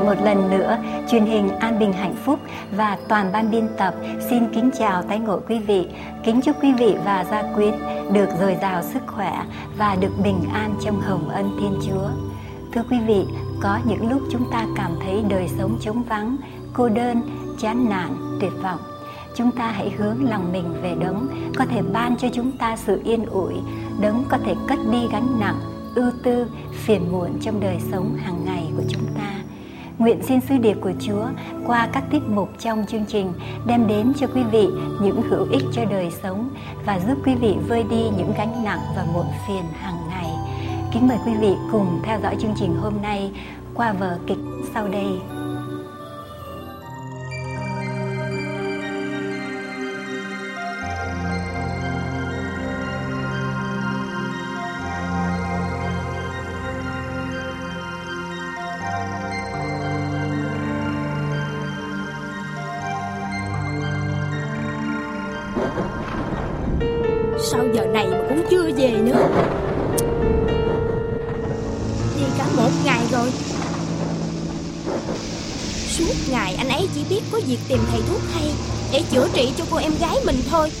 Lại một lần nữa. Truyền hình An Bình Hạnh Phúc và toàn ban biên tập xin kính chào tái ngộ quý vị. Kính chúc quý vị và gia quyến được dồi dào sức khỏe và được bình an trong hồng ân Thiên Chúa. Thưa quý vị, có những lúc chúng ta cảm thấy đời sống trống vắng, cô đơn, chán nản, tuyệt vọng. Chúng ta hãy hướng lòng mình về đấng, có thể ban cho chúng ta sự yên ủi. Đấng có thể cất đi gánh nặng, ưu tư, phiền muộn trong đời sống hàng ngày của chúng ta. Nguyện xin sứ điệp của Chúa qua các tiết mục trong chương trình, đem đến cho quý vị những hữu ích cho đời sống và giúp quý vị vơi đi những gánh nặng và muộn phiền hàng ngày. Kính mời quý vị cùng theo dõi chương trình hôm nay qua vở kịch sau đây. Rồi. Suốt ngày anh ấy chỉ biết có việc tìm thầy thuốc hay Để chữa trị cho cô em gái mình thôi.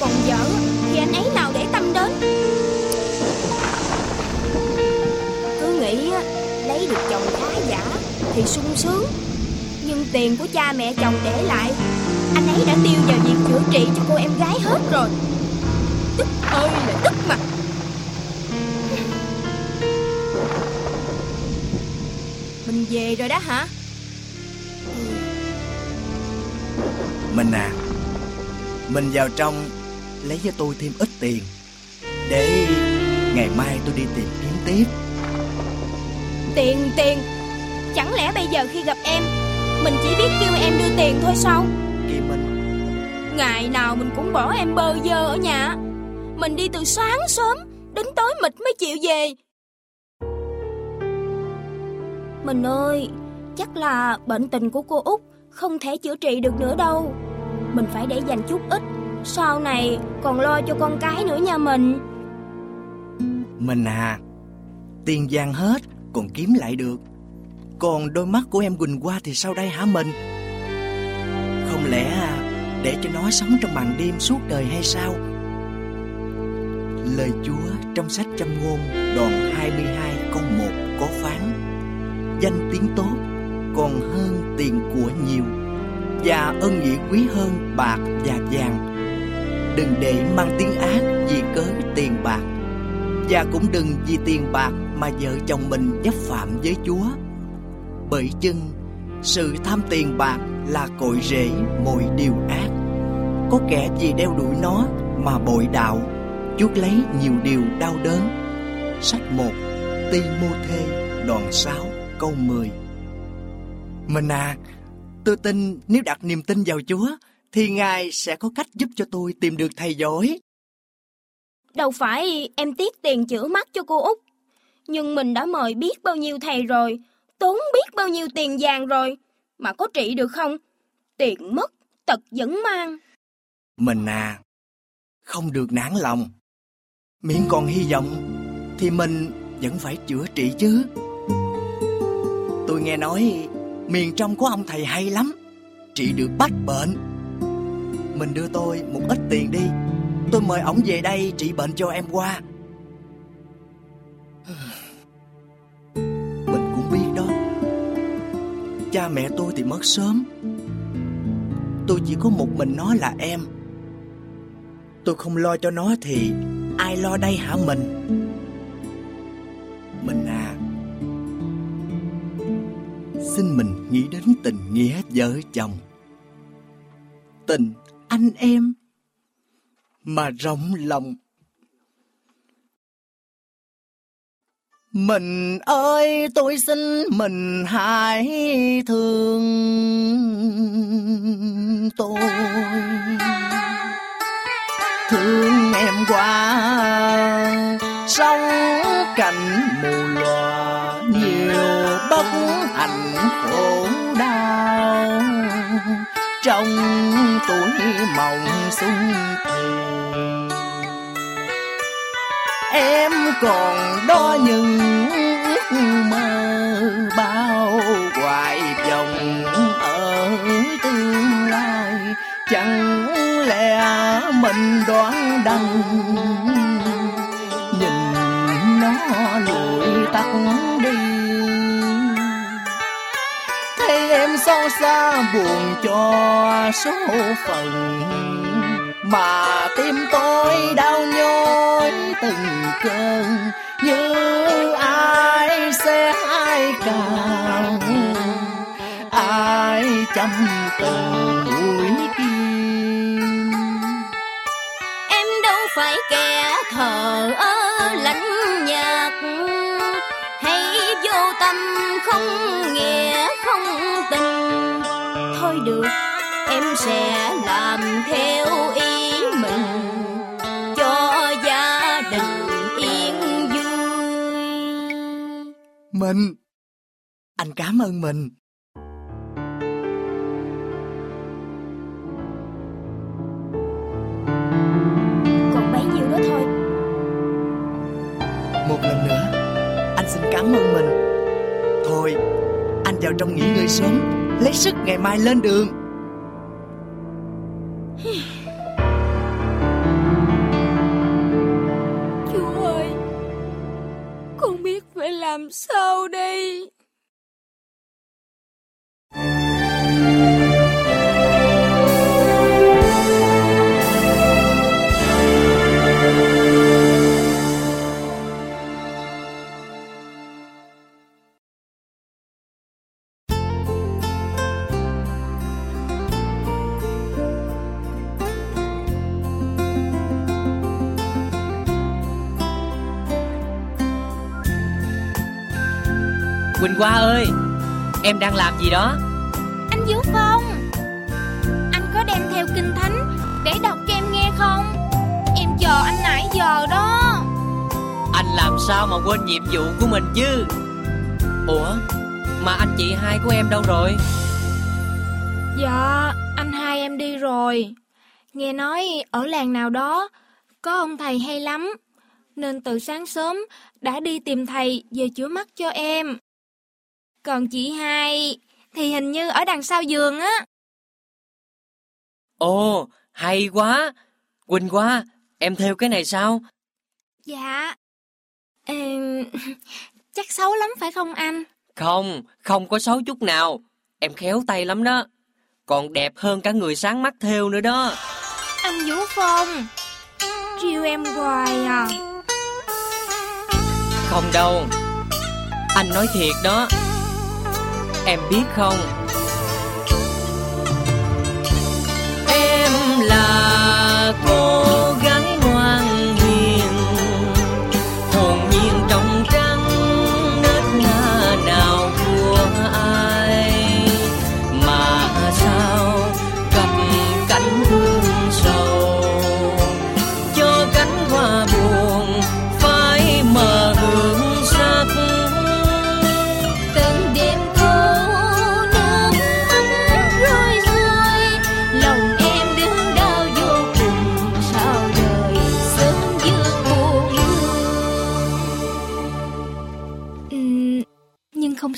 Còn vợ thì anh ấy nào để tâm đến? Cứ nghĩ lấy được chồng khá giả Thì sung sướng. Nhưng tiền của cha mẹ chồng để lại, anh ấy đã tiêu vào việc chữa trị cho cô em gái hết rồi. Tức ơi là tức mà Mình về rồi đó hả? Mình à Mình vào trong Lấy cho tôi thêm ít tiền. Để ngày mai tôi đi tìm kiếm tiếp. Tiền tiền. Chẳng lẽ bây giờ khi gặp em Mình chỉ biết kêu em đưa tiền thôi sao? Kìa mình. Ngày nào mình cũng bỏ em bơ vơ ở nhà. Mình đi từ sáng sớm Đến tối mịt mới chịu về mình ơi, Chắc là bệnh tình của cô Út Không thể chữa trị được nữa đâu. Mình phải để dành chút ít, Sau này còn lo cho con cái nữa nha mình. Mình à Tiền vàng hết, Còn kiếm lại được. Còn đôi mắt của em Quỳnh qua thì sao đây hả mình? Không lẽ à, để cho nó sống trong màn đêm suốt đời hay sao? Lời Chúa trong sách châm ngôn đoạn 22 câu 1 có phán Danh tiếng tốt, còn hơn tiền của nhiều. Và ân nghĩa quý hơn bạc và vàng. Đừng để mang tiếng ác vì cớ tiền bạc. Và cũng đừng vì tiền bạc mà vợ chồng mình chấp phạm với Chúa. Bởi chưng sự tham tiền bạc là cội rễ mọi điều ác. Có kẻ vì đeo đuổi nó mà bội đạo, Chuốc lấy nhiều điều đau đớn. Sách 1 Ti Mô Thê đoạn 6 câu 10 Mình à Tôi tin nếu đặt niềm tin vào Chúa Thì Ngài sẽ có cách giúp cho tôi tìm được thầy giỏi. Đâu phải em tiếc tiền chữa mắt cho cô Út Nhưng mình đã mời biết bao nhiêu thầy rồi Tốn biết bao nhiêu tiền vàng rồi Mà có trị được không? Tiền mất Tật vẫn mang. Mình à Không được nản lòng. Miễn còn hy vọng Thì mình vẫn phải chữa trị chứ Tôi nghe nói, Miền trong của ông thầy hay lắm. Trị được bách bệnh. Mình đưa tôi một ít tiền đi. Tôi mời ổng về đây trị bệnh cho em qua. Mình cũng biết đó. Cha mẹ tôi thì mất sớm. Tôi chỉ có một mình nó là em. Tôi không lo cho nó thì Ai lo đây hả mình? Mình à Xin mình nghĩ đến tình nghĩa vợ chồng. Tình anh em Mà rộng lòng. Mình ơi, tôi xin mình hãy thương tôi. Thương em quá Sống cạnh mù loà bất hạnh khổ đau. Trong tuổi mộng xuân em còn đó những ước mơ bao hoài vọng ở tương lai. Chẳng lẽ mình đoán đằng xa buồn cho số phận. Mà tim tôi đau nhói từng cơn, như ai sẽ ai càng. Ai chăm từng mũi kim Em đâu phải kẻ thờ ơ được. Em sẽ làm theo ý mình Cho gia đình yên vui. Mình. Anh cảm ơn mình. Còn bấy nhiêu đó thôi. Một lần nữa anh xin cảm ơn mình. Thôi anh vào trong nghỉ ngơi sớm lấy sức ngày mai lên đường. Chú ơi Con biết phải làm sao đây? Quỳnh Hoa ơi Em đang làm gì đó? Anh Vũ Phong Anh có đem theo kinh thánh Để đọc cho em nghe không? Em chờ anh nãy giờ đó. Anh làm sao mà quên nhiệm vụ của mình chứ? Ủa Mà anh chị hai của em đâu rồi? Dạ Anh hai em đi rồi. Nghe nói ở làng nào đó Có ông thầy hay lắm Nên từ sáng sớm Đã đi tìm thầy về chữa mắt cho em Còn chị hai Thì hình như ở đằng sau giường á. Ồ hay quá. Quỳnh Hoa Em theo cái này sao? Dạ. Ừm, Chắc xấu lắm phải không anh? Không Không có xấu chút nào. Em khéo tay lắm đó. Còn đẹp hơn cả người sáng mắt theo nữa đó. Anh Vũ Phong Trêu em hoài à. Không đâu. Anh nói thiệt đó Em biết không? Em là cô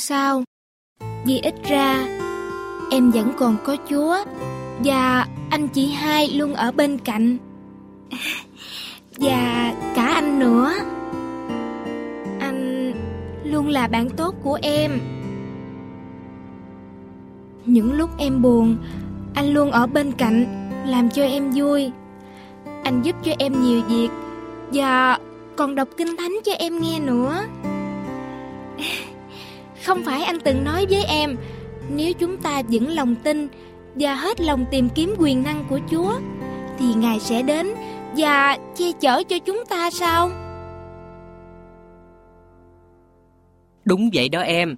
sao? Vì ít ra, Em vẫn còn có Chúa Và anh chị hai luôn ở bên cạnh. Và cả anh nữa. Anh luôn là bạn tốt của em. Những lúc em buồn, Anh luôn ở bên cạnh, Làm cho em vui. Anh giúp cho em nhiều việc Và còn đọc kinh thánh cho em nghe nữa. Không phải anh từng nói với em Nếu chúng ta vững lòng tin Và hết lòng tìm kiếm quyền năng của Chúa Thì Ngài sẽ đến Và, che chở cho chúng ta sao? Đúng vậy đó em.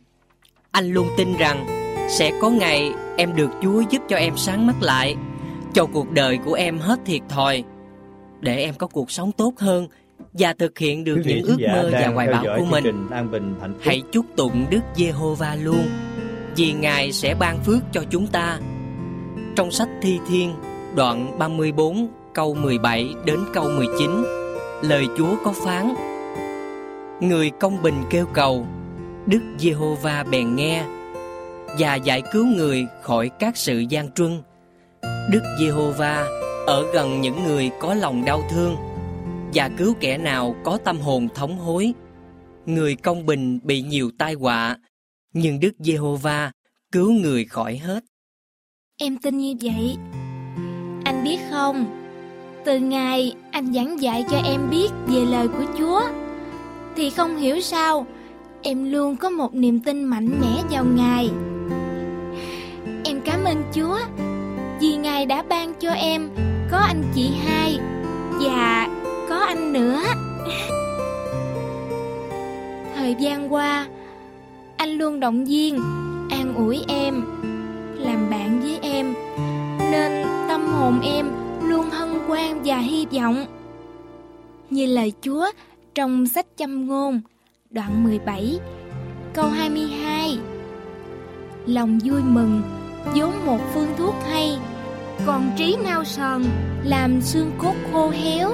Anh luôn tin rằng sẽ có ngày em được Chúa giúp cho em sáng mắt lại, cho cuộc đời của em hết thiệt thòi, để em có cuộc sống tốt hơn và thực hiện được những ước mơ và hoài bão của mình. Hãy chúc tụng Đức Giê-hô-va luôn, vì Ngài sẽ ban phước cho chúng ta. Trong sách Thi Thiên, đoạn 34, câu 17 đến câu 19, lời Chúa có phán: Người công bình kêu cầu, Đức Giê-hô-va bèn nghe và giải cứu người khỏi các sự gian truân. Đức Giê-hô-va ở gần những người có lòng đau thương và cứu kẻ nào có tâm hồn thống hối. Người công bình bị nhiều tai họa, nhưng Đức Giê-hô-va cứu người khỏi hết. Em tin như vậy. Anh biết không, từ ngày anh giảng dạy cho em biết về lời của Chúa, thì không hiểu sao em luôn có một niềm tin mạnh mẽ vào Ngài. Em cảm ơn Chúa vì Ngài đã ban cho em có anh chị hai và anh nữa. Thời gian qua, anh luôn động viên, an ủi em, làm bạn với em, nên tâm hồn em luôn hân hoan và hy vọng. Như lời Chúa trong sách châm ngôn, đoạn 17, câu 22. Lòng vui mừng, vốn một phương thuốc hay, còn trí nao sờn, làm xương cốt khô héo.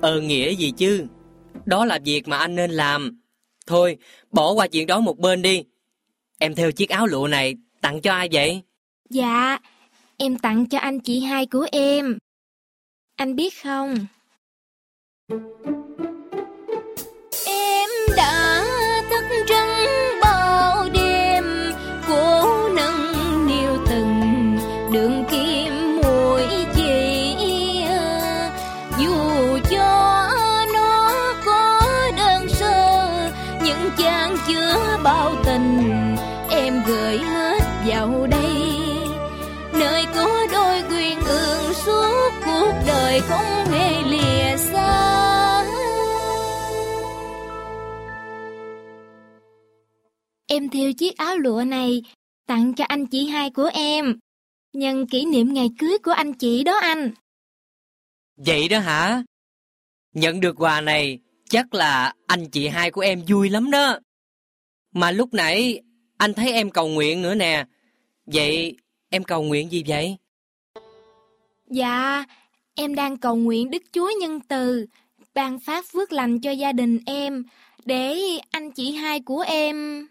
Ờ nghĩa gì chứ? Đó là việc mà anh nên làm. Thôi, bỏ qua chuyện đó một bên đi. Em theo chiếc áo lụa này tặng cho ai vậy? Dạ, em tặng cho anh chị hai của em. Anh biết không? Em Em theo chiếc áo lụa này tặng cho anh chị hai của em. Nhân kỷ niệm ngày cưới của anh chị đó anh. Vậy đó hả? Nhận được quà này chắc là anh chị hai của em vui lắm đó. Mà lúc nãy anh thấy em cầu nguyện nữa nè. Vậy em cầu nguyện gì vậy? Dạ, em đang cầu nguyện Đức Chúa nhân từ, ban phát phước lành cho gia đình em, để anh chị hai của em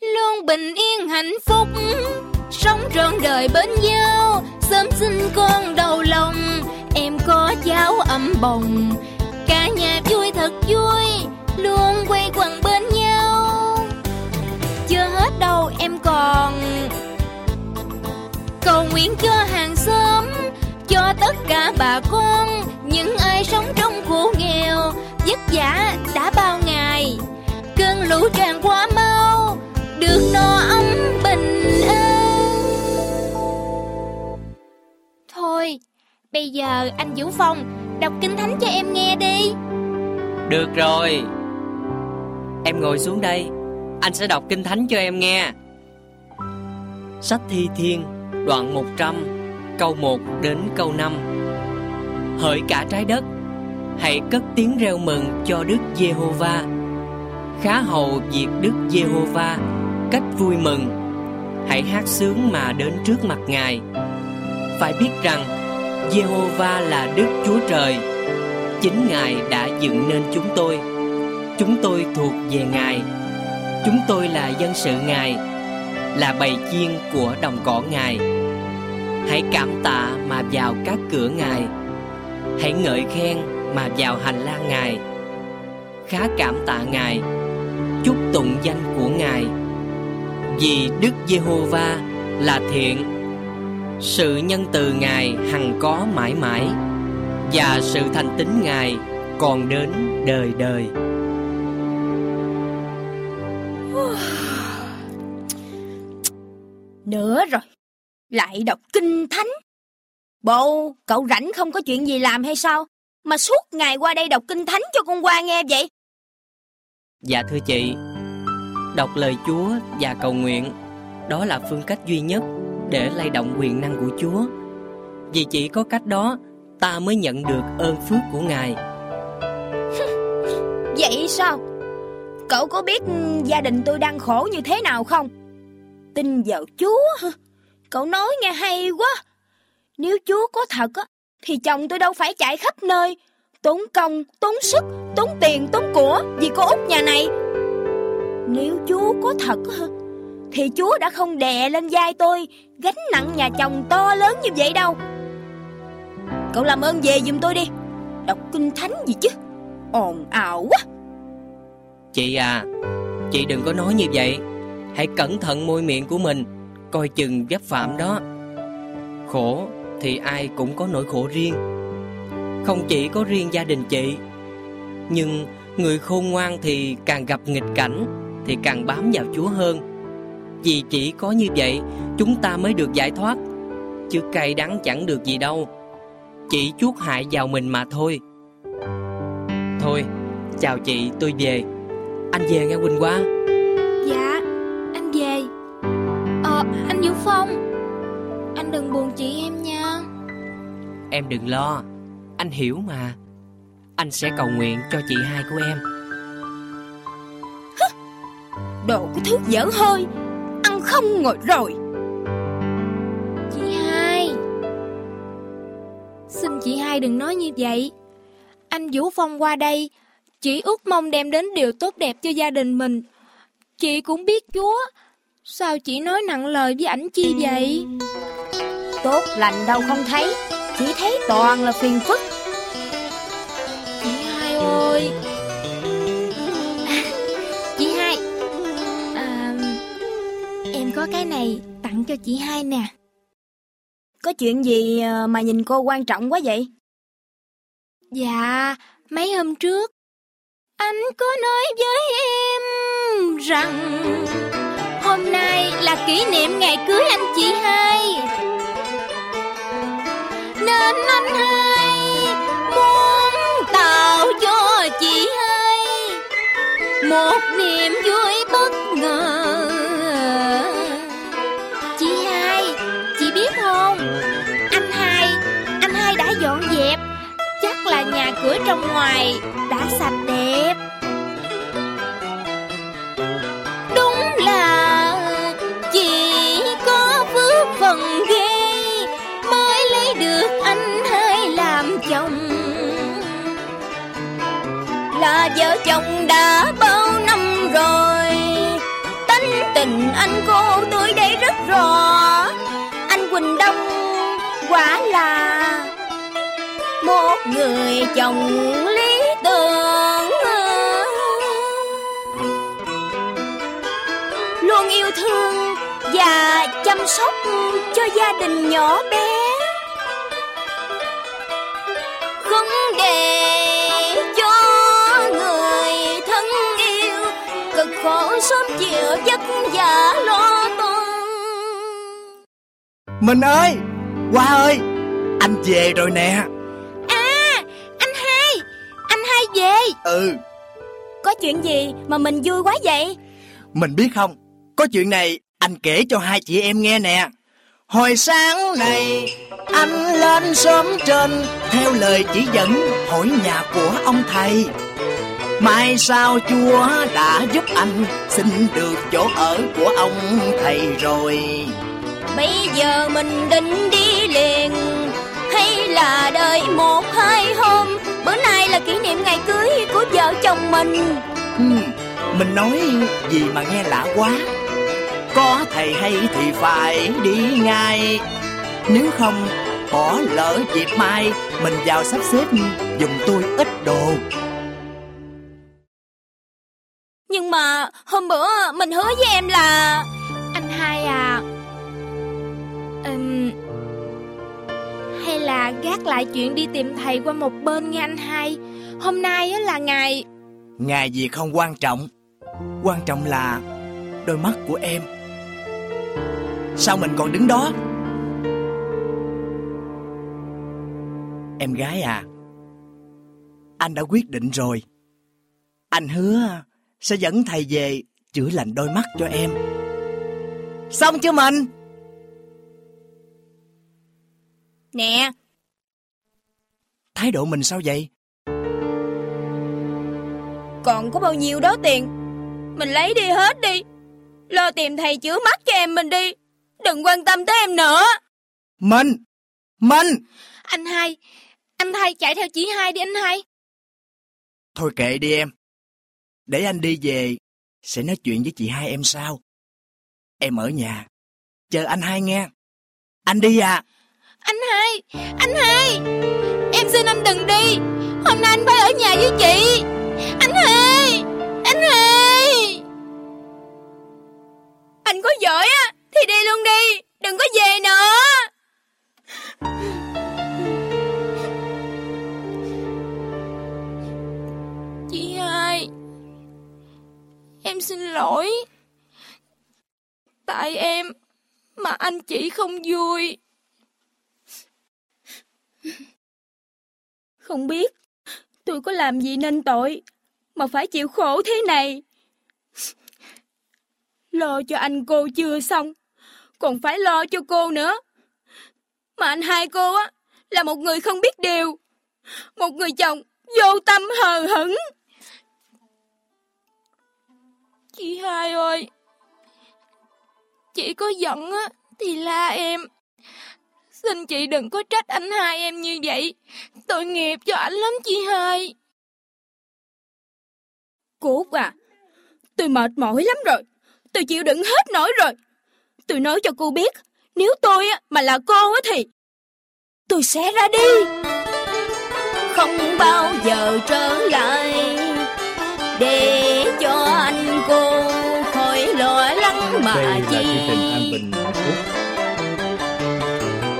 luôn bình yên hạnh phúc, sống trọn đời bên nhau, sớm sinh con đầu lòng, em có cháu ấm bồng, cả nhà vui thật vui, luôn quay quần bên nhau. Chưa hết đâu em còn. Cầu nguyện cho hàng xóm. Cho tất cả bà con. Những ai sống trong khổ nghèo. Vất vả đã bao ngày. Cơn lũ tràn thôi bây giờ anh vũ phong đọc kinh thánh cho em nghe đi Được rồi. Em ngồi xuống đây, anh sẽ đọc kinh thánh cho em nghe. Sách Thi Thiên, đoạn 100, câu 1 đến câu 5. Hỡi cả trái đất, hãy cất tiếng reo mừng cho Đức Giê-hô-va. Khá hầu việc Đức Giê-hô-va cách vui mừng. Hãy hát sướng mà đến trước mặt Ngài. Phải biết rằng Jehovah là Đức Chúa Trời. Chính Ngài đã dựng nên chúng tôi. Chúng tôi thuộc về Ngài. Chúng tôi là dân sự Ngài, là bầy chiên của đồng cỏ Ngài. Hãy cảm tạ mà vào các cửa Ngài. Hãy ngợi khen mà vào hành lang Ngài. Khá cảm tạ Ngài, chúc tụng danh của Ngài. Vì Đức Giê-hô-va là thiện, sự nhân từ Ngài hằng có mãi mãi và sự thành tín Ngài còn đến đời đời. nữa rồi lại đọc kinh thánh. Bộ cậu rảnh không có chuyện gì làm hay sao? Mà suốt ngày qua đây đọc kinh thánh cho con qua nghe vậy. Dạ thưa chị Đọc lời Chúa và cầu nguyện Đó là phương cách duy nhất để lay động quyền năng của Chúa. Vì chỉ có cách đó Ta mới nhận được ơn phước của Ngài. Vậy sao? Cậu có biết gia đình tôi đang khổ như thế nào không? Tin vào Chúa hả? Cậu nói nghe hay quá. Nếu Chúa có thật á Thì chồng tôi đâu phải chạy khắp nơi. Tốn công, tốn sức, tốn tiền, tốn của Vì cô út nhà này. Nếu Chúa có thật á thì Chúa đã không đè lên vai tôi, Gánh nặng nhà chồng to lớn như vậy đâu. Cậu làm ơn về giùm tôi đi. Đọc kinh thánh gì chứ? Ồn ào quá. Chị à Chị đừng có nói như vậy. Hãy cẩn thận môi miệng của mình, Coi chừng vấp phạm đó. Khổ thì ai cũng có nỗi khổ riêng. Không chỉ có riêng gia đình chị, Nhưng người khôn ngoan thì càng gặp nghịch cảnh Thì càng bám vào Chúa hơn. Vì chỉ có như vậy Chúng ta mới được giải thoát. Chứ cay đắng chẳng được gì đâu. Chỉ chuốt hại vào mình mà thôi. Thôi Chào chị tôi về. Anh về nghe Quỳnh qua Dạ Anh về. Ờ anh Vũ Phong. Anh đừng buồn chị em nha. Em đừng lo. Anh hiểu mà. Anh sẽ cầu nguyện cho chị hai của em. Đồ cái thứ dở hơi không ngồi rồi. Chị hai. Xin chị hai đừng nói như vậy. Anh Vũ Phong qua đây Chỉ ước mong đem đến điều tốt đẹp cho gia đình mình. Chị cũng biết Chúa. Sao chị nói nặng lời với ảnh chi vậy? Tốt lành đâu không thấy. Chỉ thấy toàn là phiền phức. Chị hai ơi có cái này tặng cho chị hai nè Có chuyện gì ờ, mà nhìn cô quan trọng quá vậy? Dạ, mấy hôm trước Anh có nói với em rằng Hôm nay là kỷ niệm ngày cưới anh chị hai Nên anh hai muốn tạo cho chị hai Một niềm vui bất cửa trong ngoài đã sạch đẹp. Đúng là chỉ có phước phần ghê Mới lấy được anh hai làm chồng. Là vợ chồng đã bao năm rồi, Tánh tình anh cô tôi đây rất rõ. Anh Quỳnh Đông quả là người chồng lý tưởng. Luôn yêu thương và chăm sóc cho gia đình nhỏ bé. Không để cho người thân yêu cực khổ sớm chịu vất vả lo toan. Mình ơi, Hoa ơi, Anh về rồi nè về. Ừ. Có chuyện gì mà mình vui quá vậy? Mình biết không Có chuyện này anh kể cho hai chị em nghe nè. Hồi sáng này Anh lên sớm trên Theo lời chỉ dẫn Hỏi nhà của ông thầy. Mai sau Chúa đã giúp anh Xin được chỗ ở của ông thầy rồi. Bây giờ mình định đi liền Hay là đợi một hai hôm Bữa nay là kỷ niệm ngày cưới của vợ chồng mình. Hmm, Mình nói gì mà nghe lạ quá. Có thầy hay thì phải đi ngay. Nếu không bỏ lỡ dịp mai Mình vào sắp xếp dùng tôi ít đồ. Nhưng mà hôm bữa mình hứa với em là Anh hai à. Ừm, hay là gác lại chuyện đi tìm thầy qua một bên nghe anh hai Hôm nay là ngày Ngày gì không quan trọng. Quan trọng là đôi mắt của em. Sao mình còn đứng đó? Em gái à Anh đã quyết định rồi. Anh hứa sẽ dẫn thầy về chữa lành đôi mắt cho em. Xong chưa mình? Nè, Thái độ mình sao vậy? còn có bao nhiêu đó tiền? Mình lấy đi hết đi. Lo tìm thầy chữa mắt cho em mình đi. Đừng quan tâm tới em nữa. Mình! Mình! Anh hai, anh hai chạy theo chị hai đi anh hai. Thôi kệ đi em. Để anh đi về, sẽ nói chuyện với chị hai em sau. Em ở nhà, chờ anh hai nghe. Anh đi à? Anh hai, anh hai, em xin anh đừng đi. Hôm nay anh phải ở nhà với chị. Anh hai, anh hai. Anh có giỏi á, thì đi luôn đi, đừng có về nữa. Chị hai, em xin lỗi. Tại em mà anh chị không vui. Không biết tôi có làm gì nên tội mà phải chịu khổ thế này. Lo cho anh cô chưa xong, còn phải lo cho cô nữa. Mà anh hai cô á là một người không biết điều, một người chồng vô tâm hờ hững. Chị hai ơi, chị có giận á thì la em. Xin chị đừng có trách anh hai em như vậy. Tội nghiệp cho anh lắm chị hai. Cô Út à, tôi mệt mỏi lắm rồi. Tôi chịu đựng hết nổi rồi. Tôi nói cho cô biết, nếu tôi á mà là cô á thì tôi sẽ ra đi. Không bao giờ trở lại để cho anh cô khỏi lo lắng mà Đây là chi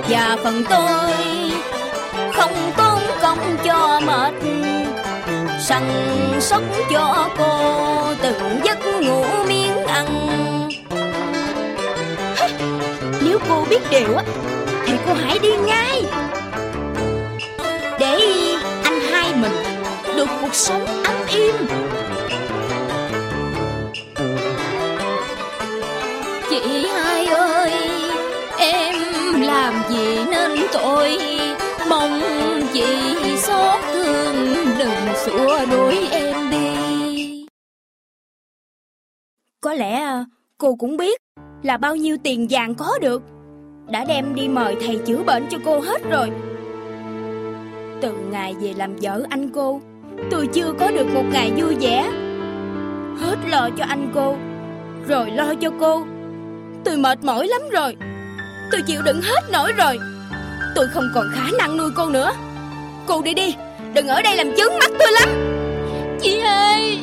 và phần tôi không tốn công cho mệt săn sóc cho cô từng giấc ngủ miếng ăn. Nếu cô biết điều á, thì cô hãy đi ngay. Để anh hai mình được cuộc sống ấm im vì nên tôi mong chị xót thương, đừng xua đuổi em đi. Có lẽ, cô cũng biết là bao nhiêu tiền vàng có được. Đã đem đi mời thầy chữa bệnh cho cô hết rồi. Từ ngày về làm vợ anh cô, tôi chưa có được một ngày vui vẻ. Hết lo cho anh cô, rồi lo cho cô. Tôi mệt mỏi lắm rồi. Tôi chịu đựng hết nổi rồi. Tôi không còn khả năng nuôi cô nữa. Cô đi đi, Đừng ở đây làm chướng mắt tôi lắm. Chị ơi!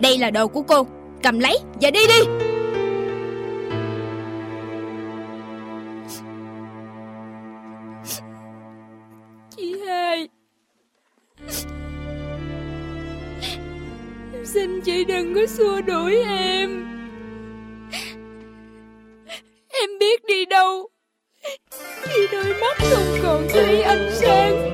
Đây là đồ của cô. Cầm lấy và đi đi. Chị hai Xin chị đừng có xua đuổi em. Em biết đi đâu. Khi đôi mắt không còn thấy ánh sáng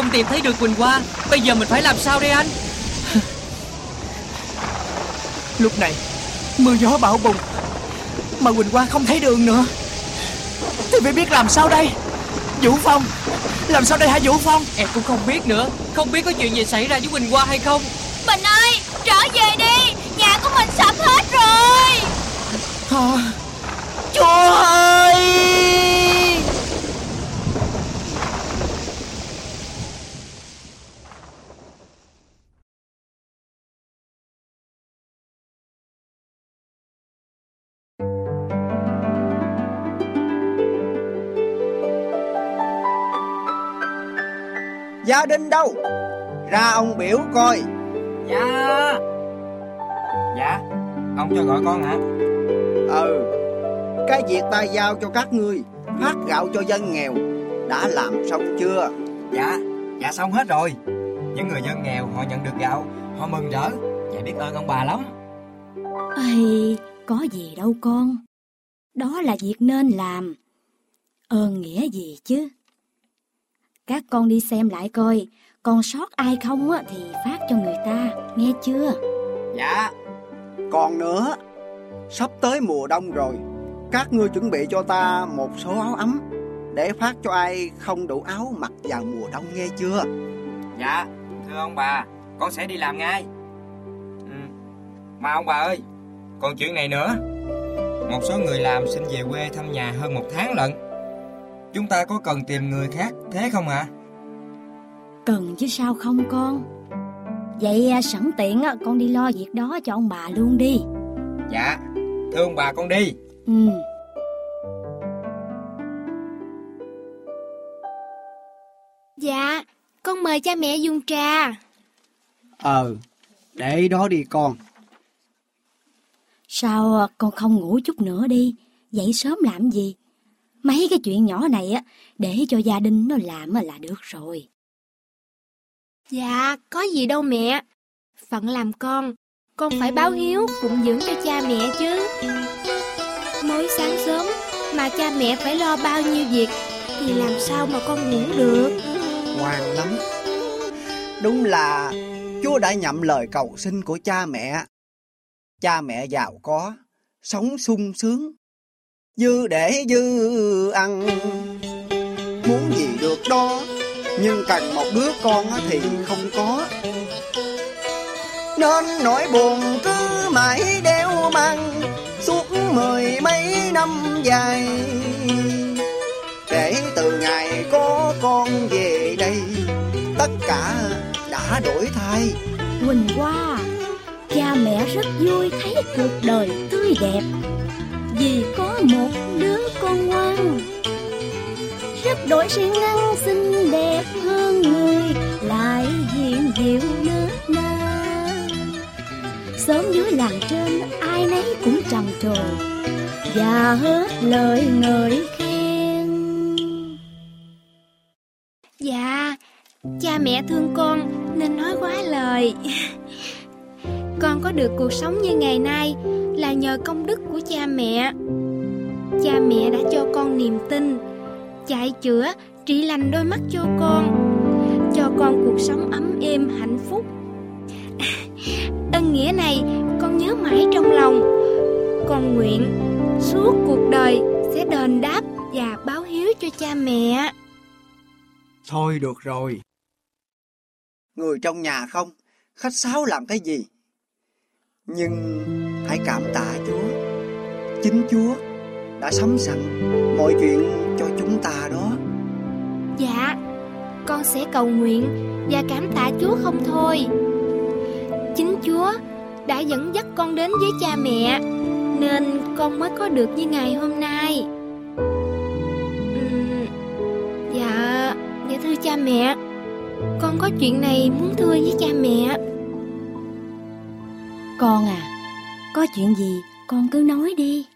không tìm thấy được Quỳnh Hoa. Bây giờ mình phải làm sao đây anh? Lúc này Mưa gió bão bùng Mà Quỳnh Hoa không thấy đường nữa. Thì phải biết làm sao đây? Vũ Phong Làm sao đây hả Vũ Phong? Em cũng không biết nữa. Không biết có chuyện gì xảy ra với Quỳnh Hoa hay không. Bình ơi trở về đi. Nhà của mình sập hết rồi. Hả Chúa Gia đình đâu? Ra ông biểu coi. Dạ. Dạ Ông cho gọi con hả? Ừ. Cái việc ta giao cho các ngươi Phát gạo cho dân nghèo Đã làm xong chưa? Dạ Dạ xong hết rồi. Những người dân nghèo họ nhận được gạo Họ mừng rỡ. Dạ biết ơn ông bà lắm. Ây, có gì đâu con. Đó là việc nên làm. Ơn nghĩa gì chứ? Các con đi xem lại coi, còn sót ai không á thì phát cho người ta, nghe chưa? Dạ Còn nữa. Sắp tới mùa đông rồi. Các ngươi chuẩn bị cho ta một số áo ấm Để phát cho ai không đủ áo mặc vào mùa đông nghe chưa? Dạ Thưa ông bà Con sẽ đi làm ngay. Ừ. Mà ông bà ơi Còn chuyện này nữa. Một số người làm xin về quê thăm nhà hơn một tháng lận Chúng ta có cần tìm người khác thế không ạ Cần chứ sao không con? Vậy à, sẵn tiện á, con đi lo việc đó cho ông bà luôn đi. Dạ Thưa ông bà con đi Ừ. Dạ Con mời cha mẹ dùng trà Ờ Để đó đi con Sao à, con không ngủ chút nữa đi? Dậy sớm làm gì? Mấy cái chuyện nhỏ này á, để cho gia đình nó làm á là được rồi. Dạ có gì đâu mẹ. Phận làm con Con phải báo hiếu phụng dưỡng cho cha mẹ chứ. Mới sáng sớm Mà cha mẹ phải lo bao nhiêu việc Thì làm sao mà con ngủ được? Ngoan lắm. Đúng là Chúa đã nhậm lời cầu xin của cha mẹ. Cha mẹ giàu có Sống sung sướng Dư để dư ăn. Muốn gì được đó Nhưng cần một đứa con thì không có. Nên nỗi buồn cứ mãi đeo mang Suốt mười mấy năm dài. Để từ ngày có con về đây Tất cả đã đổi thay. Quỳnh Hoa, cha mẹ rất vui thấy cuộc đời tươi đẹp vì có một đứa con ngoan. Rất đổi siêng năng xinh đẹp hơn người, lại hiền diệu nước na. Sớm dưới làng trên ai nấy cũng trầm trồ và hết lời ngợi khen. Dạ Cha mẹ thương con Nên nói quá lời Con có được cuộc sống như ngày nay Là nhờ công đức của cha mẹ. Cha mẹ đã cho con niềm tin Chạy chữa Trị lành đôi mắt cho con Cho con cuộc sống ấm êm hạnh phúc. Ân nghĩa này con nhớ mãi trong lòng. Con nguyện Suốt cuộc đời sẽ đền đáp Và báo hiếu cho cha mẹ. Thôi được rồi. Người trong nhà không, khách sáo làm cái gì? Nhưng hãy cảm tạ Chúa. Chính Chúa đã sắm sẵn mọi chuyện cho chúng ta đó. Dạ, con sẽ cầu nguyện và cảm tạ Chúa không thôi. Chính Chúa đã dẫn dắt con đến với cha mẹ, nên con mới có được như ngày hôm nay. Dạ, dạ thưa cha mẹ, con có chuyện này muốn thưa với cha mẹ. Con à, có chuyện gì con cứ nói đi.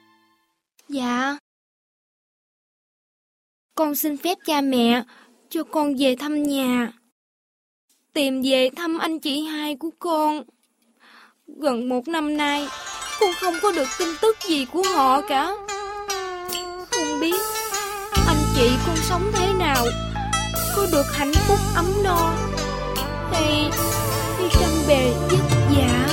Dạ. Con xin phép cha mẹ cho con về thăm nhà. Tìm về thăm anh chị hai của con. Gần một năm nay, con không có được tin tức gì của họ cả. Không biết anh chị con sống thế nào, có được hạnh phúc ấm no, hay, đi trăm bề vất vả.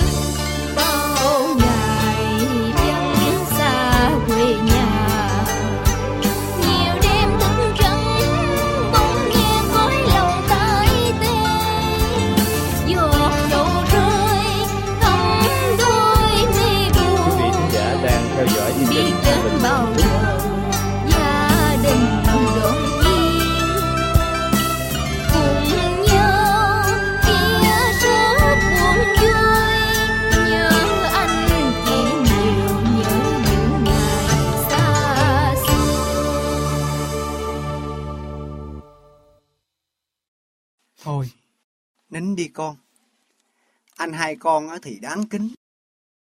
Nín đi con. Anh hai con á thì đáng kính.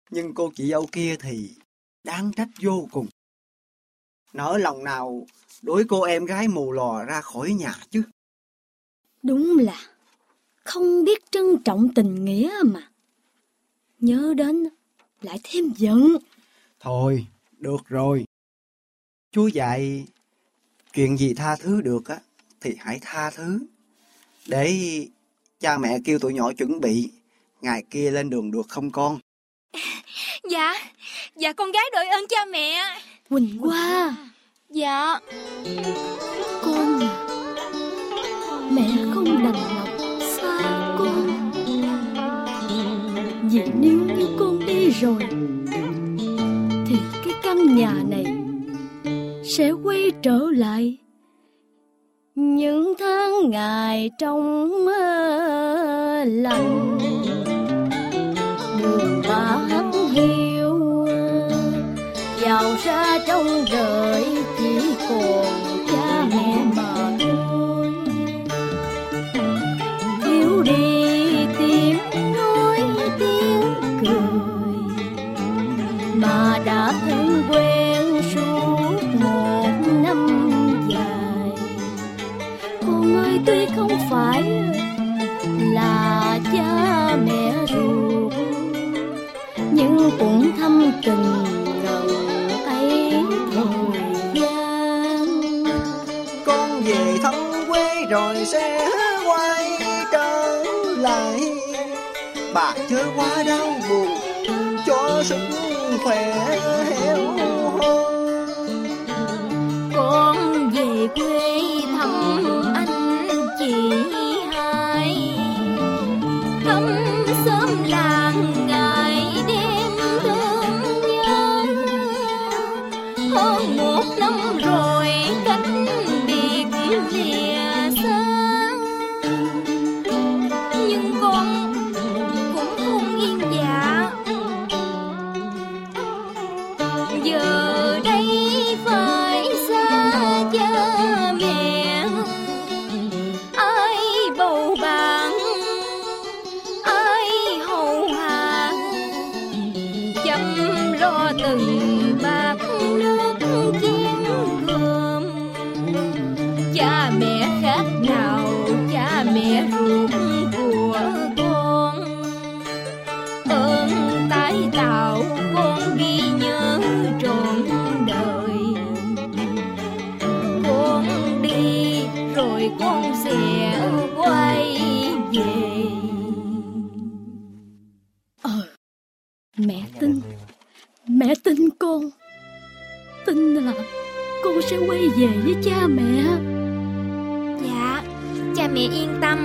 Nhưng cô chị dâu kia thì đáng trách vô cùng. Nỡ lòng nào đuổi cô em gái mù lòa ra khỏi nhà chứ. Đúng là không biết trân trọng tình nghĩa mà. Nhớ đến lại thêm giận. Thôi, được rồi. Chúa dạy chuyện gì tha thứ được á thì hãy tha thứ. Để cha mẹ kêu tụi nhỏ chuẩn bị ngày kia lên đường được không con? Dạ, dạ con gái đội ơn cha mẹ Quỳnh Hoa, Dạ, con à. Mẹ không đành lòng xa con. Vì nếu như con đi rồi, thì cái căn nhà này sẽ quay trở lại những tháng ngày trong mơ lành. Đường ta hắt hiu, vào ra trong đời chỉ còn không phải là cha mẹ ruột. Nhưng cũng thâm tình gần ấy thời gian. Con về thăm quê rồi sẽ quay trở lại. Bà chớ quá đau buồn cho sức khỏe héo hon con về quê anh về với cha mẹ? Dạ mẹ yên tâm.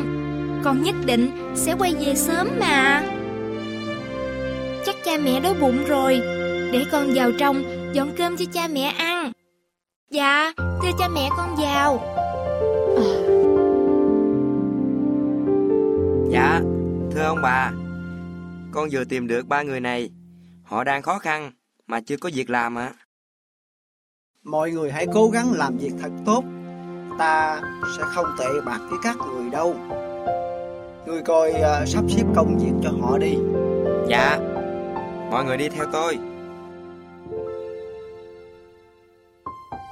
Con nhất định sẽ quay về sớm mà. Chắc cha mẹ đói bụng rồi. Để con vào trong dọn cơm cho cha mẹ ăn. Dạ thưa cha mẹ con vào. Dạ Thưa ông bà. Con vừa tìm được ba người này. Họ đang khó khăn Mà chưa có việc làm ạ Mọi người hãy cố gắng làm việc thật tốt. Ta sẽ không tệ bạc với các người đâu. Người coi à, sắp xếp công việc cho họ đi. Dạ. Mọi người đi theo tôi.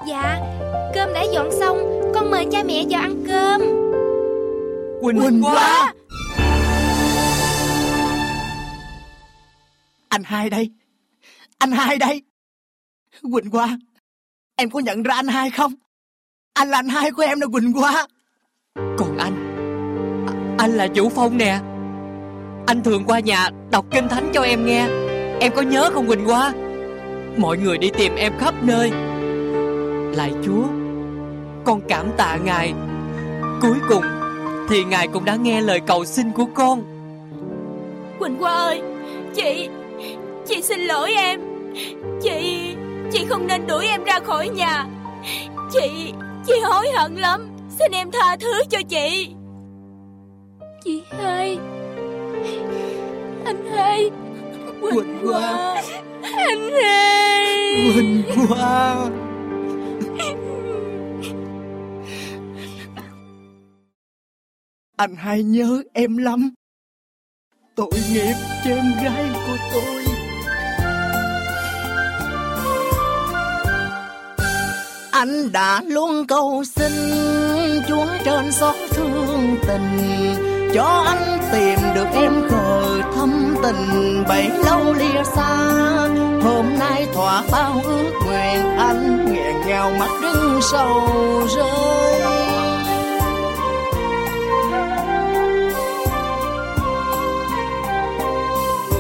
Dạ. Cơm đã dọn xong Con mời cha mẹ vào ăn cơm. Quỳnh, Quỳnh quá quá. Anh hai đây. Anh hai đây. Quỳnh Hoa Em có nhận ra anh hai không? Anh là anh hai của em là Quỳnh Hoa Còn anh? À, Anh là Vũ Phong nè. Anh thường qua nhà đọc kinh thánh cho em nghe. Em có nhớ không Quỳnh Hoa Mọi người đi tìm em khắp nơi. Lạy Chúa Con cảm tạ Ngài. Cuối cùng Thì Ngài cũng đã nghe lời cầu xin của con. Quỳnh Hoa ơi Chị Chị xin lỗi em. Chị Chị không nên đuổi em ra khỏi nhà. Chị Chị hối hận lắm. Xin em tha thứ cho chị. Chị hai. Anh hai. Quỳnh Hoa. Anh hai. Quỳnh Hoa. Anh hai nhớ em lắm. Tội nghiệp cho em gái của tôi Anh đã luôn cầu xin Chúa trên xót thương tình. Cho anh tìm được em khờ thâm tình. Bấy lâu lìa xa, Hôm nay thỏa bao ước nguyện. Anh nghẹn ngào mắt đứng sầu rơi.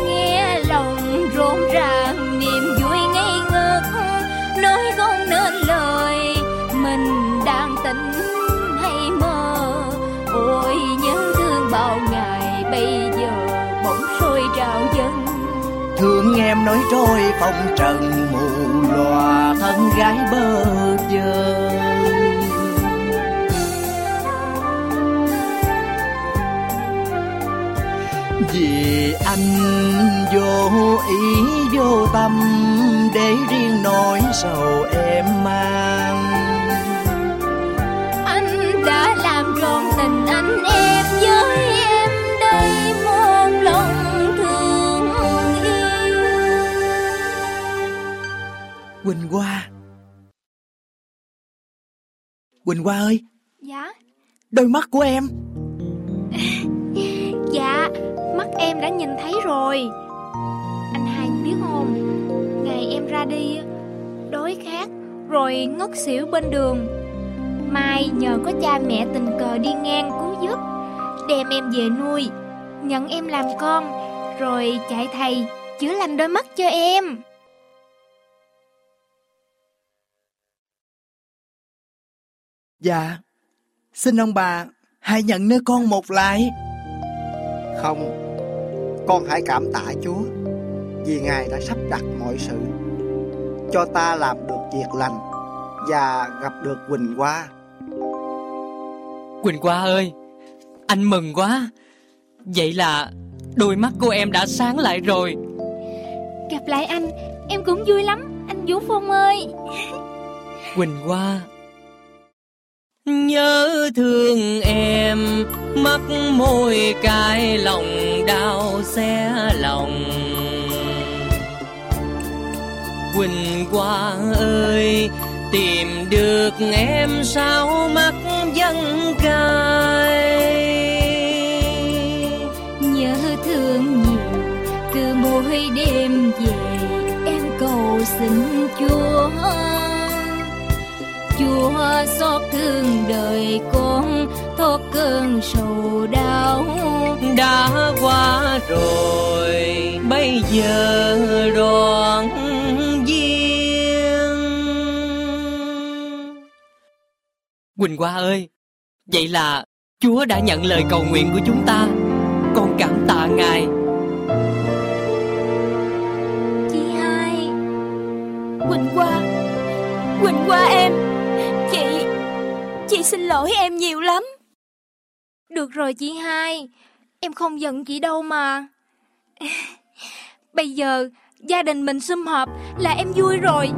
Nghe lòng rộn ràng. Thương em nói trôi phong trần mù lòa thân gái bơ vơ. Vì anh vô ý vô tâm Để riêng nỗi sầu em mang. Quỳnh Hoa. Quỳnh Hoa ơi. Dạ. Đôi mắt của em. Dạ Mắt em đã nhìn thấy rồi. Anh hai biết không? Ngày em ra đi Đói khát Rồi ngất xỉu bên đường. Mai nhờ có cha mẹ tình cờ đi ngang cứu giúp Đem em về nuôi Nhận em làm con Rồi chạy thầy Chữa lành đôi mắt cho em Dạ. Xin ông bà Hãy nhận nơi con một lại. Không Con hãy cảm tạ Chúa Vì Ngài đã sắp đặt mọi sự Cho ta làm được việc lành Và gặp được Quỳnh Hoa. Quỳnh Hoa ơi Anh mừng quá. Vậy là đôi mắt của em đã sáng lại rồi. Gặp lại anh Em cũng vui lắm Anh Vũ Phong ơi. Quỳnh Hoa Nhớ thương em, mắc môi cay lòng, đau xé lòng. Quỳnh Hoa ơi, Tìm được em sao mắt vẫn cay? Nhớ thương nhiều cứ mỗi đêm về, em cầu xin chúa chúa xót thương đời con thoát cơn sầu đau đã qua rồi bây giờ đoạn duyên Quỳnh Hoa ơi Vậy là Chúa đã nhận lời cầu nguyện của chúng ta. Con cảm tạ Ngài. Chị hai Quỳnh qua Quỳnh qua em Chị xin lỗi em nhiều lắm. Được rồi chị hai Em không giận chị đâu mà. Bây giờ Gia đình mình sum họp Là em vui rồi.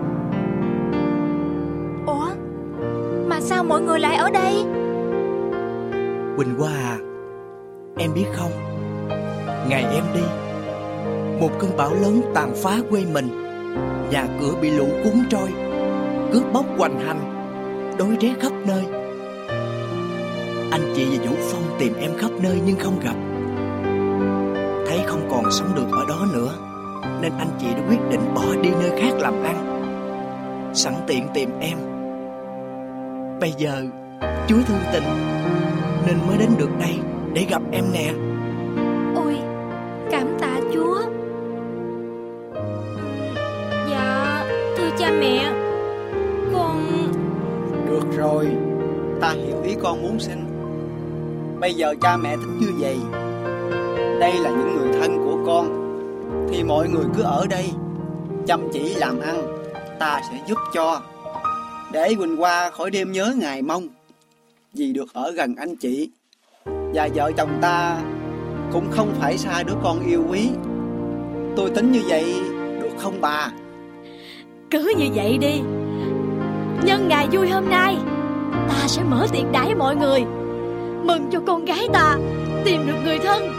Ủa Mà sao mọi người lại ở đây? Quỳnh Hoa à Em biết không? Ngày em đi Một cơn bão lớn tàn phá quê mình. Nhà cửa bị lũ cuốn trôi Cướp bóc hoành hành Đối ré khắp nơi Anh chị và Vũ Phong tìm em khắp nơi nhưng không gặp. Thấy không còn sống được ở đó nữa Nên anh chị đã quyết định bỏ đi nơi khác làm ăn. Sẵn tiện tìm em. Bây giờ Chúa thương tình Nên mới đến được đây Để gặp em nè. Ôi Cảm tạ Chúa. Dạ Thưa cha mẹ Con Được rồi, ta hiểu ý con muốn xin. Bây giờ cha mẹ thích như vậy. Đây là những người thân của con. Thì mọi người cứ ở đây, chăm chỉ làm ăn, ta sẽ giúp cho. Để Quỳnh Hoa khỏi đêm nhớ ngày mong. Vì được ở gần anh chị. Và vợ chồng ta cũng không phải xa đứa con yêu quý. Tôi tính như vậy được không bà? Cứ như vậy đi Nhân ngày vui hôm nay Ta sẽ mở tiệc đãi mọi người Mừng cho con gái ta Tìm được người thân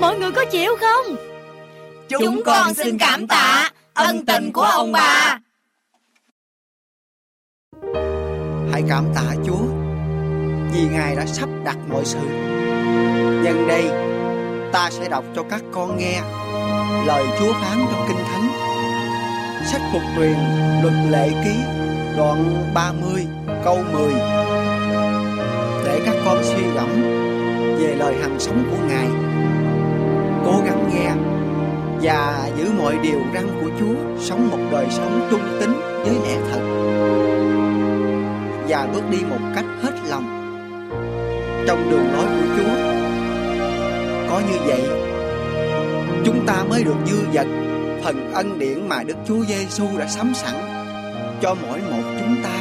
Mọi người có chịu không Chúng con xin cảm tạ ân tình của ông bà. Hãy cảm tạ Chúa vì Ngài đã sắp đặt mọi sự. Nhân đây, ta sẽ đọc cho các con nghe lời Chúa phán trong Kinh Thánh. Sách phục truyền luật lệ ký đoạn 30 câu 10 để các con suy gẫm về lời hằng sống của Ngài. Cố gắng nghe và giữ mọi điều răn của Chúa sống một đời sống trung tín với lẽ thật và bước đi một cách hết lòng trong đường lối của Chúa. Có như vậy, chúng ta mới được dư dật phần ân điển mà Đức Chúa Giêsu đã sắm sẵn cho mỗi một chúng ta.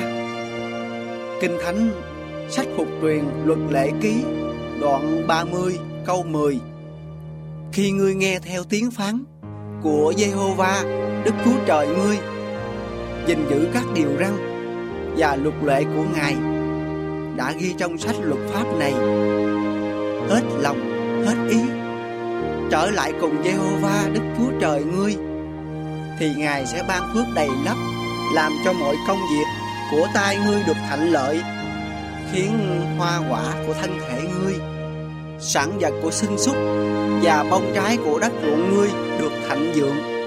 Kinh Thánh, sách phục truyền luật lệ ký, đoạn 30 câu 10. Khi ngươi nghe theo tiếng phán của Giê-hô-va, Đức Chúa Trời ngươi, gìn giữ các điều răn và luật lệ của Ngài đã ghi trong sách luật pháp này hết lòng hết ý trở lại cùng Giê-hô-va Đức Chúa Trời ngươi thì Ngài sẽ ban phước đầy lấp làm cho mọi công việc của tay ngươi được thạnh lợi khiến hoa quả của thân thể ngươi sản vật của sinh súc và bông trái của đất ruộng ngươi được thạnh vượng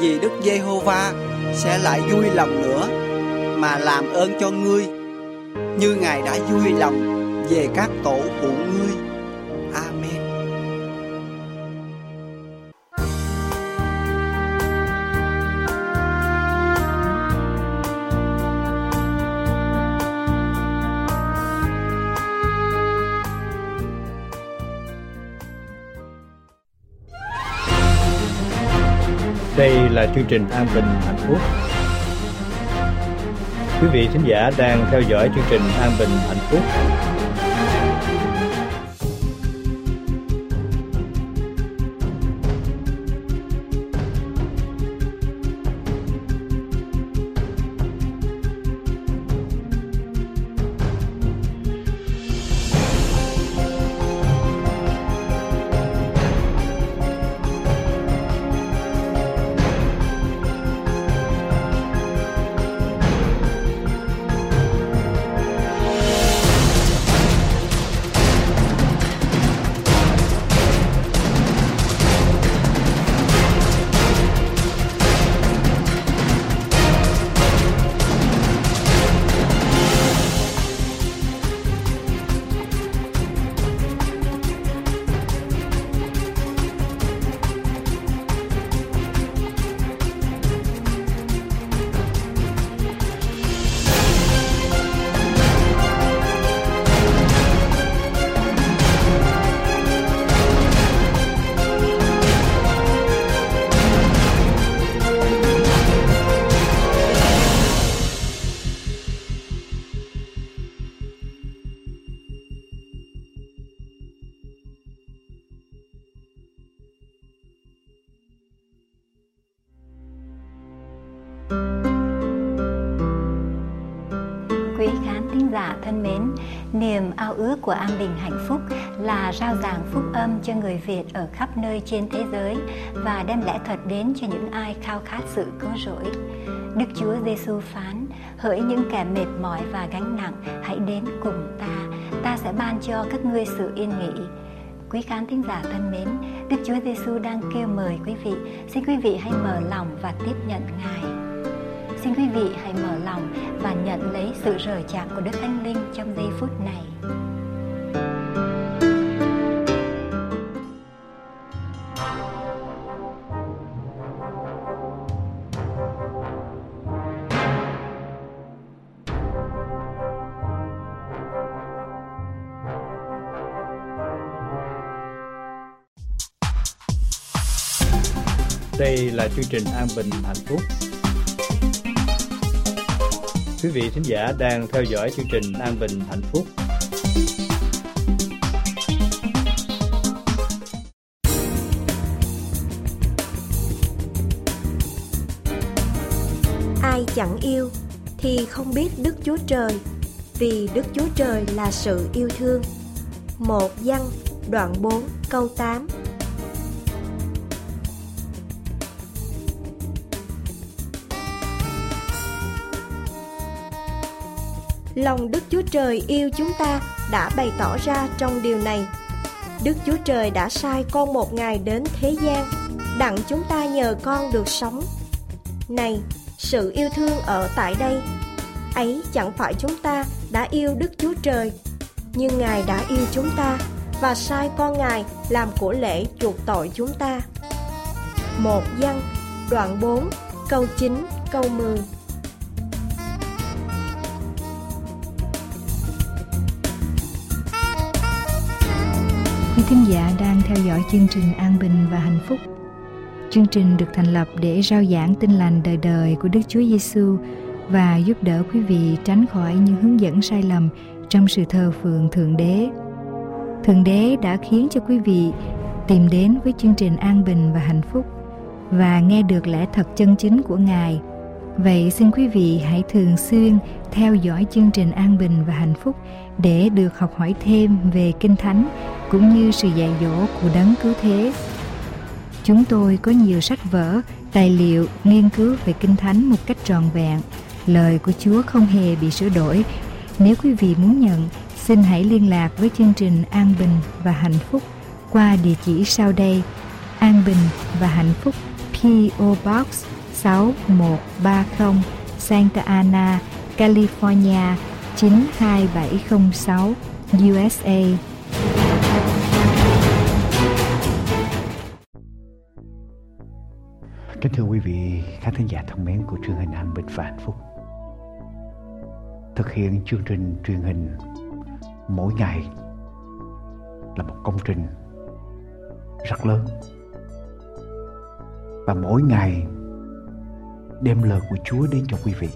vì Đức Giê-hô-va sẽ lại vui lòng nữa mà làm ơn cho ngươi, như Ngài đã vui lòng về các tổ phụ ngươi. Là chương trình An Bình Hạnh Phúc. Quý vị thính giả đang theo dõi chương trình An Bình Hạnh Phúc. Giả thân mến, niềm ao ước của An Bình Hạnh Phúc là rao giảng phúc âm cho người Việt ở khắp nơi trên thế giới và đem lẽ thật đến cho những ai khao khát sự cứu rỗi. Đức Chúa Giêsu phán: Hỡi những kẻ mệt mỏi và gánh nặng, hãy đến cùng ta, ta sẽ ban cho các ngươi sự yên nghỉ. Quý khán thính giả thân mến, Đức Chúa Giêsu đang kêu mời quý vị, xin quý vị hãy mở lòng và tiếp nhận Ngài. Xin quý vị hãy mở lòng và nhận lấy sự rời chạc của Đức Thánh Linh trong giây phút này. Đây là chương trình An Bình Hạnh Phúc. Quý vị thính giả đang theo dõi chương trình An Bình Hạnh Phúc. Ai chẳng yêu thì không biết Đức Chúa Trời, vì Đức Chúa Trời là sự yêu thương. Một văn đoạn 4 câu 8 lòng Đức Chúa Trời yêu chúng ta đã bày tỏ ra trong điều này. Đức Chúa Trời đã sai con một ngày đến thế gian, đặng chúng ta nhờ con được sống. Này, sự yêu thương ở tại đây, ấy chẳng phải chúng ta đã yêu Đức Chúa Trời, nhưng Ngài đã yêu chúng ta và sai con Ngài làm của lễ chuộc tội chúng ta. Một văn, đoạn 4, câu 9, câu 10 Quý thính giả đang theo dõi chương trình An Bình và Hạnh Phúc. Chương trình được thành lập để rao giảng tin lành đời đời của Đức Chúa Giêsu và giúp đỡ quý vị tránh khỏi những hướng dẫn sai lầm trong sự thờ phượng Thượng Đế. Thượng Đế đã khiến cho quý vị tìm đến với chương trình An Bình và Hạnh Phúc và nghe được lẽ thật chân chính của Ngài. Vậy xin quý vị hãy thường xuyên theo dõi chương trình An Bình và Hạnh Phúc để được học hỏi thêm về Kinh Thánh cũng như sự dạy dỗ của đấng cứu thế. Chúng tôi có nhiều sách vở, tài liệu nghiên cứu về Kinh Thánh một cách trọn vẹn. Lời của Chúa không hề bị sửa đổi. Nếu quý vị muốn nhận, xin hãy liên lạc với chương trình An Bình và Hạnh Phúc qua địa chỉ sau đây An Bình và Hạnh Phúc P.O. Box 6130 Santa Ana, California 92706 USA Kính thưa quý vị, khán thính giả thân mến của truyền hình An Bình và Hạnh Phúc. Thực hiện chương trình truyền hình mỗi ngày là một công trình rất lớn. Và mỗi ngày đem lời của Chúa đến cho quý vị.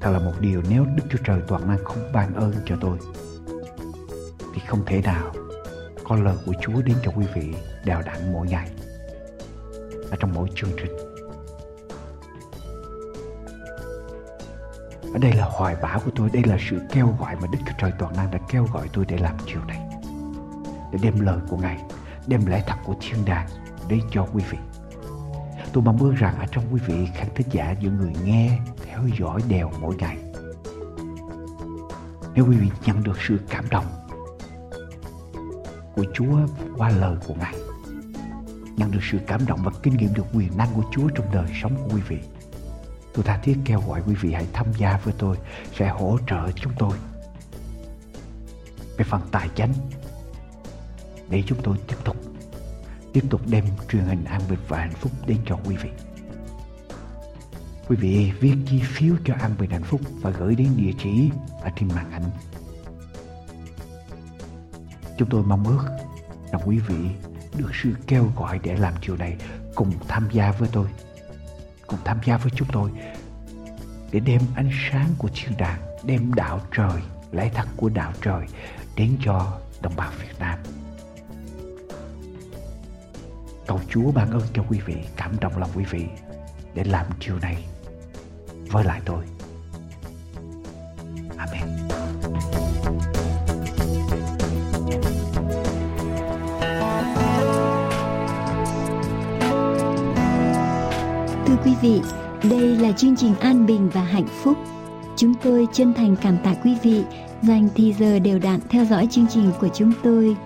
Thật là một điều nếu Đức Chúa Trời toàn năng không ban ơn cho tôi, Thì không thể nào có lời của Chúa đến cho quý vị đều đặn mỗi ngày ở trong mỗi chương trình. Ở đây là hoài bão của tôi, đây là sự kêu gọi mà Đức Chúa Trời Toàn Năng đã kêu gọi tôi để làm chiều này. Để đem lời của Ngài, đem lẽ thật của thiên đàng đến cho quý vị. Tôi mong ước rằng ở trong quý vị khán thính giả những người nghe, theo dõi đều mỗi ngày. Nếu quý vị nhận được sự cảm động của Chúa qua lời của Ngài nhận được sự cảm động và kinh nghiệm được quyền năng của Chúa trong đời sống của quý vị. Tôi tha thiết kêu gọi quý vị hãy tham gia với tôi, sẽ hỗ trợ chúng tôi về phần tài chính để chúng tôi tiếp tục tiếp tục đem truyền hình an bình và hạnh phúc đến cho quý vị. Quý vị viết chi phiếu cho An Bình Hạnh Phúc và gửi đến địa chỉ ở trên màn ảnh. Chúng tôi mong ước rằng quý vị được sự kêu gọi để làm điều này, cùng tham gia với tôi. Cùng tham gia với chúng tôi, để đem ánh sáng của thiên đàng, đem đạo trời lẽ thật của đạo trời đến cho đồng bào Việt Nam. Cầu Chúa ban ơn cho quý vị, cảm động lòng quý vị để làm điều này với lại tôi. Amen. Vị. Đây là chương trình An Bình và Hạnh Phúc. Chúng tôi chân thành cảm tạ quý vị dành thì giờ đều đặn theo dõi chương trình của chúng tôi.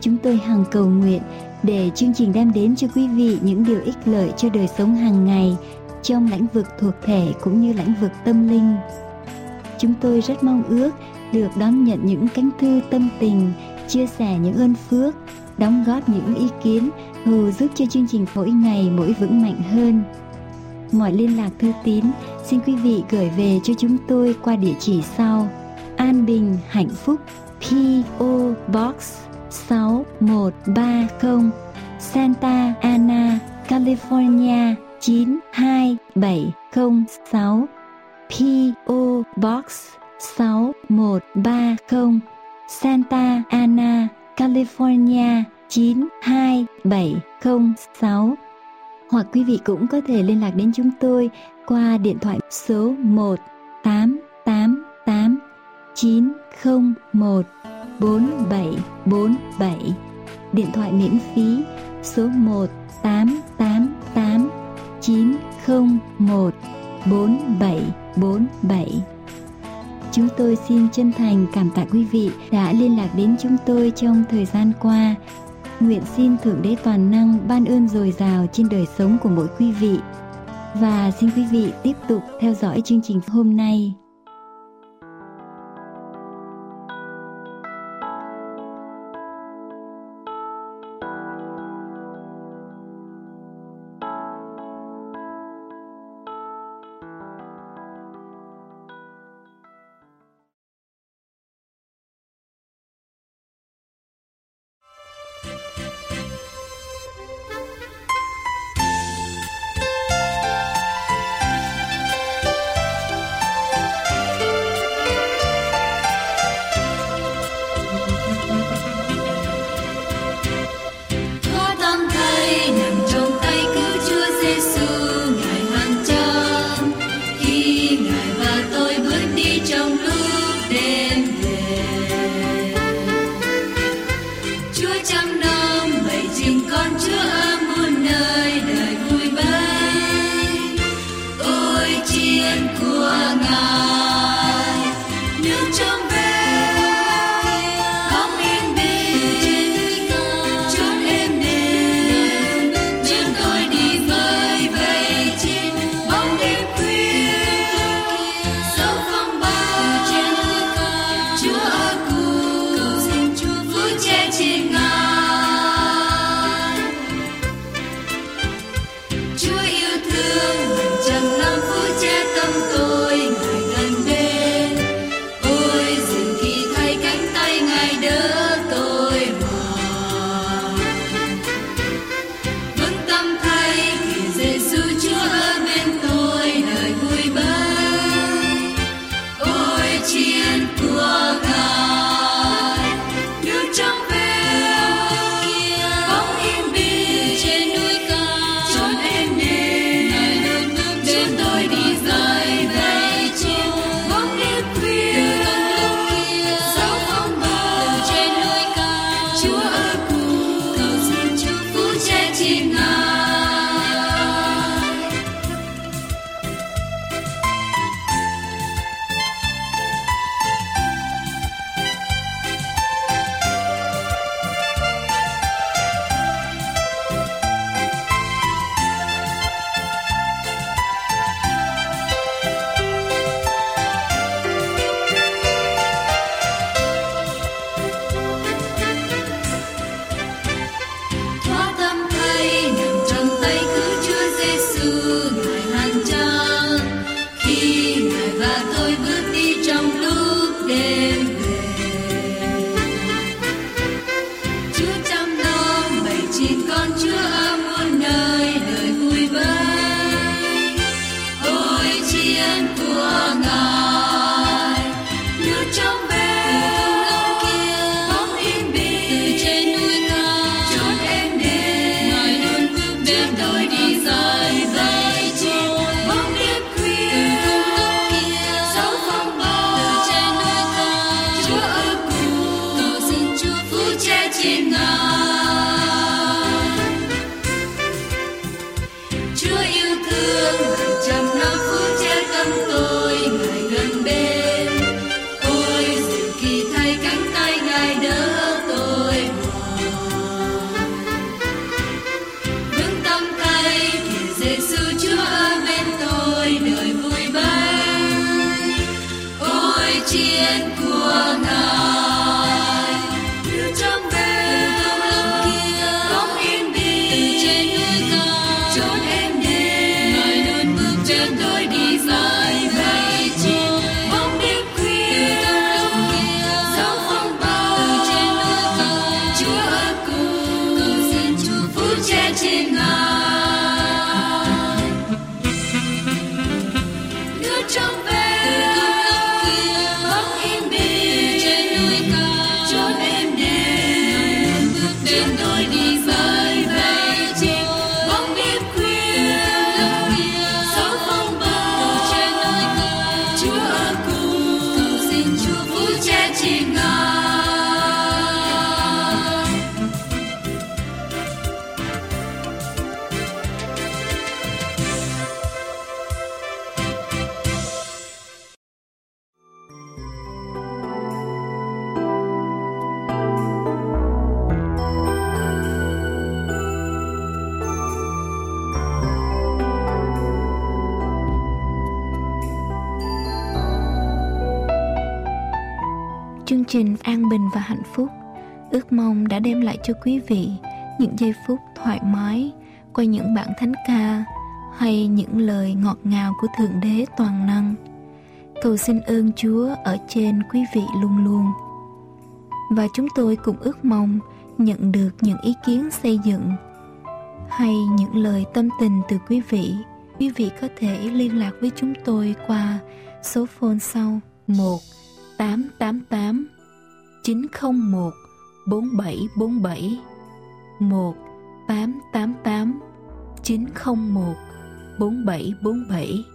Chúng tôi hằng cầu nguyện để chương trình đem đến cho quý vị những điều ích lợi cho đời sống hàng ngày trong lĩnh vực thuộc thể cũng như lĩnh vực tâm linh. Chúng tôi rất mong ước được đón nhận những cánh thư tâm tình, chia sẻ những ơn phước, đóng góp những ý kiến hầu giúp cho chương trình mỗi ngày mỗi vững mạnh hơn. Mọi liên lạc thư tín xin quý vị gửi về cho chúng tôi qua địa chỉ sau. An Bình Hạnh Phúc PO Box 6130 Santa Ana, California 92706 PO Box 6130 Santa Ana, California 92706 hoặc quý vị cũng có thể liên lạc đến chúng tôi qua điện thoại số 1888 901 4747 điện thoại miễn phí số 1888 901 4747 Chúng tôi xin chân thành cảm tạ quý vị đã liên lạc đến chúng tôi trong thời gian qua. Nguyện xin Thượng Đế Toàn Năng ban ơn dồi dào trên đời sống của mỗi quý vị. Và xin quý vị tiếp tục theo dõi chương trình hôm nay. Bye. Cho quý vị những giây phút thoải mái qua những bản thánh ca hay những lời ngọt ngào của Thượng Đế Toàn Năng. Cầu xin ơn Chúa ở trên quý vị luôn luôn. Và chúng tôi cũng ước mong nhận được những ý kiến xây dựng hay những lời tâm tình từ quý vị. Quý vị có thể liên lạc với chúng tôi qua số phone sau 1 888 901 4747 1 888 901 4747